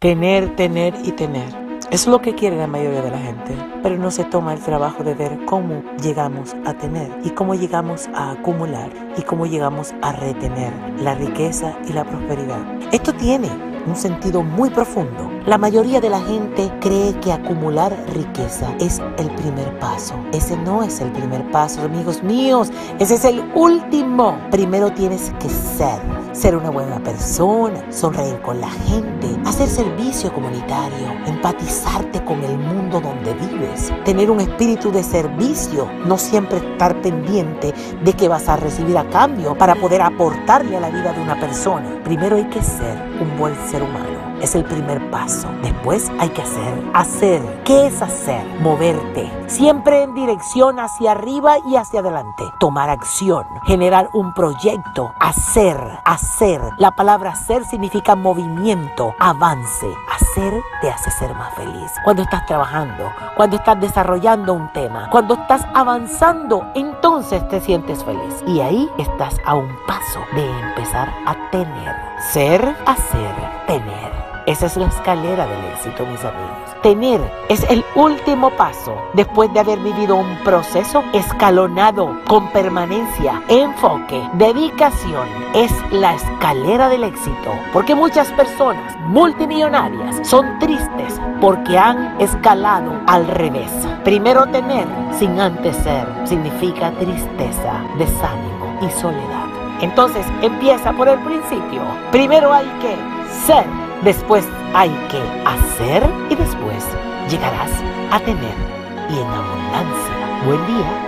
Tener, tener y tener. Es lo que quiere la mayoría de la gente, pero no se toma el trabajo de ver cómo llegamos a tener y cómo llegamos a acumular y cómo llegamos a retener la riqueza y la prosperidad. Esto tiene un sentido muy profundo. La mayoría de la gente cree que acumular riqueza es el primer paso. Ese no es el primer paso, amigos míos. Ese es el último. Primero tienes que ser. Ser una buena persona, sonreír con la gente, hacer servicio comunitario, empatizarte con el mundo donde vives, tener un espíritu de servicio, no siempre estar pendiente de que vas a recibir a cambio para poder aportarle a la vida de una persona. Primero hay que ser un buen ser humano es el primer paso. Después hay que hacer. Hacer. ¿Qué es hacer? Moverte. Siempre en dirección hacia arriba y hacia adelante. Tomar acción. Generar un proyecto. Hacer. Hacer. La palabra hacer significa movimiento, avance. Hacer te hace ser más feliz. Cuando estás trabajando, cuando estás desarrollando un tema, cuando estás avanzando, entonces te sientes feliz. Y ahí estás a un paso de empezar a tener. Ser, hacer, tener. Es la escalera del éxito, mis amigos. Tener es el último paso después de haber vivido un proceso escalonado con permanencia, enfoque, dedicación. Es la escalera del éxito. Porque muchas personas multimillonarias son tristes porque han escalado al revés. Primero tener sin antes ser significa tristeza, desánimo y soledad. Entonces empieza por el principio. Primero hay que ser Después hay que hacer y después llegarás a tener y en abundancia. Buen día.